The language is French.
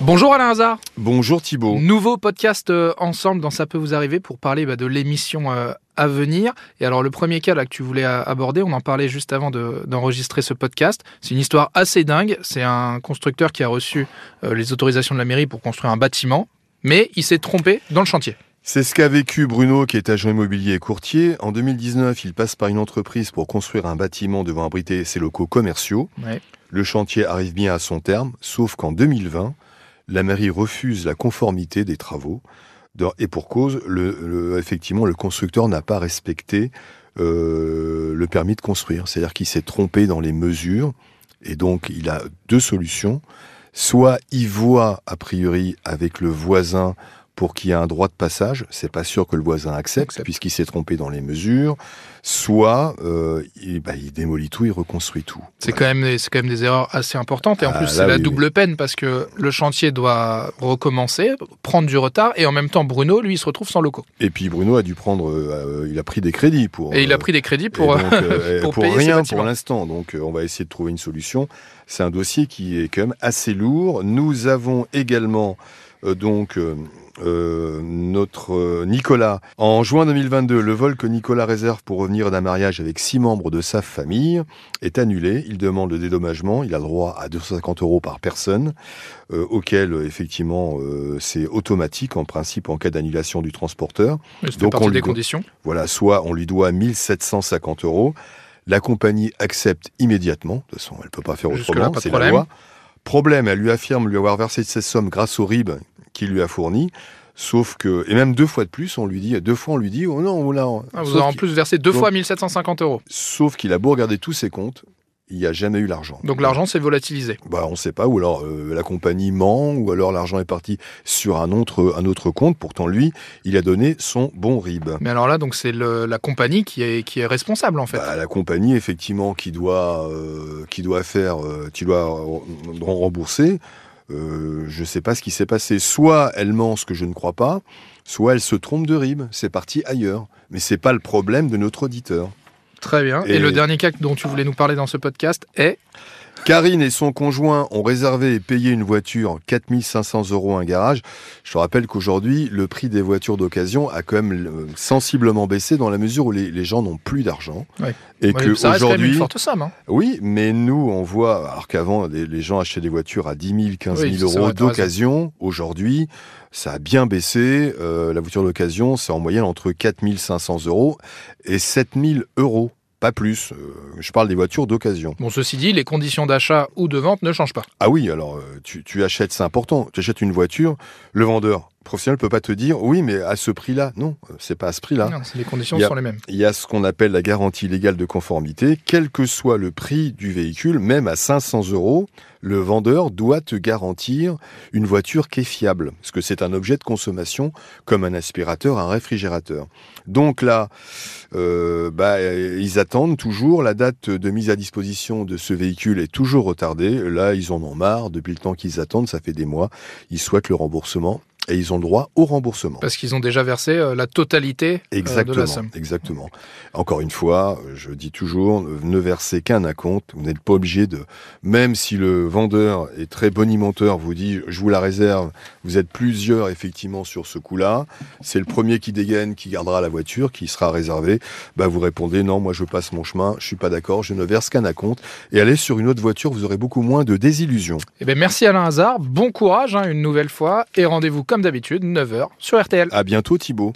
Bonjour Alain Hazard. Bonjour Thibault. Nouveau podcast euh, ensemble dans Ça peut vous arriver pour parler bah, de l'émission euh, à venir. Et alors le premier cas là, que tu voulais euh, aborder, on en parlait juste avant de- d'enregistrer ce podcast. C'est une histoire assez dingue. C'est un constructeur qui a reçu euh, les autorisations de la mairie pour construire un bâtiment, mais il s'est trompé dans le chantier. C'est ce qu'a vécu Bruno, qui est agent immobilier et courtier. En 2019, il passe par une entreprise pour construire un bâtiment devant abriter ses locaux commerciaux. Ouais. Le chantier arrive bien à son terme, sauf qu'en 2020, la mairie refuse la conformité des travaux. Et pour cause, effectivement, le constructeur n'a pas respecté euh, le permis de construire. C'est-à-dire qu'il s'est trompé dans les mesures. Et donc, il a deux solutions. Soit il voit, a priori, avec le voisin pour qu'il y ait un droit de passage. C'est pas sûr que le voisin accepte, Accepte. puisqu'il s'est trompé dans les mesures. Soit euh, il, bah, il démolit tout, il reconstruit tout. C'est quand, même des- c'est quand même des erreurs assez importantes. Et en Ah, plus, c'est la oui, double peine parce que le chantier doit recommencer, prendre du retard. Et en même temps, Bruno, lui, il se retrouve sans locaux. Et puis Bruno a dû prendre, euh, il a pris des crédits pour. Et il a pris des crédits et pour. donc, euh, pour pour payer rien pour l'instant. Donc on va essayer de trouver une solution. C'est un dossier qui est quand même assez lourd. Nous avons également donc euh, notre euh, Nicolas. En juin 2022, le vol que Nicolas réserve pour revenir d'un mariage avec six membres de sa famille est annulé. Il demande le dédommagement. Il a le droit à 250 euros par personne, euh, auquel effectivement c'est automatique en principe en cas d'annulation du transporteur. Donc, on des lui conditions. Voilà, soit on lui doit 1750 euros. La compagnie accepte immédiatement. De toute façon, elle ne peut pas faire autrement. C'est la problème. loi. Problème, elle lui affirme lui avoir versé cette somme grâce au RIB qu'il lui a fourni. Sauf que, et même deux fois de plus, on lui dit, deux fois on lui dit, oh non, on l'a. Ah, vous avez en plus versé deux Donc- fois 1750 euros. Sauf qu'il a beau regarder tous ses comptes, il n'y a jamais eu l'argent. Donc l'argent s'est volatilisé. Bah, on ne sait pas, ou alors euh, la compagnie ment, ou alors l'argent est parti sur un autre, un autre compte. Pourtant, lui, il a donné son bon RIB. Mais alors là, donc c'est la compagnie qui est, qui est responsable en fait. Bah, la compagnie, effectivement, qui doit, euh, qui doit faire, euh, qui doit re- rembourser, euh, je ne sais pas ce qui s'est passé. Soit elle ment, ce que je ne crois pas, soit elle se trompe de RIB. C'est parti ailleurs. Mais c'est pas le problème de notre auditeur. Très bien. Et... Et- le dernier cas dont tu voulais nous parler dans ce podcast est Karine et son conjoint ont réservé et payé une voiture 4500 euros à un garage. Je te rappelle qu'aujourd'hui, le prix des voitures d'occasion a quand même euh, sensiblement baissé dans la mesure où les, les gens n'ont plus d'argent. Ouais. Et Ouais, que ça reste même une aujourd'hui, forte somme. hein. Oui, mais nous, on voit, alors qu'avant, les, les gens achetaient des voitures à 10 000, 15 Oui, 000 c'est euros d'occasion. Aujourd'hui, ça a bien baissé. Euh, la voiture d'occasion, c'est en moyenne entre 4 500 euros et 7 000 euros. Pas plus. Euh, je parle des voitures d'occasion. Bon, ceci dit, les conditions d'achat ou de vente ne changent pas. Ah oui, alors euh, tu, tu achètes, c'est important. Tu achètes une voiture, le vendeur professionnel peut pas te dire oui, mais à ce prix-là. Non, euh, c'est pas à ce prix-là. Les conditions a- sont les mêmes. Il y a ce qu'on appelle la garantie légale de conformité. Quel que soit le prix du véhicule, même à 500 euros, le vendeur doit te garantir une voiture qui est fiable. Parce que c'est un objet de consommation comme un aspirateur, un réfrigérateur. Donc là, euh, bah, euh, ils attendent toujours. La date de mise à disposition de ce véhicule est toujours retardée. Là, ils en ont marre. Depuis le temps qu'ils attendent, ça fait des mois. Ils souhaitent le remboursement. Et ils ont le droit au remboursement. Parce qu'ils ont déjà versé euh, la totalité euh, de Exactement, la somme. exactement. Encore une fois, je dis toujours, ne versez qu'un acompte. Vous n'êtes pas obligé de, même si le vendeur est très bonimenteur, vous dit, je vous la réserve. Vous êtes plusieurs effectivement sur ce coup-là. C'est le premier qui dégaine, qui gardera la voiture, qui sera réservé. Bah, vous répondez, non, moi je passe mon chemin, je suis pas d'accord, je ne verse qu'un acompte. Et allez sur une autre voiture, vous aurez beaucoup moins de désillusions. Eh ben, merci Alain Hazard, bon courage hein, une nouvelle fois et rendez-vous comme d'habitude 9h sur RTL. À bientôt Thibaut.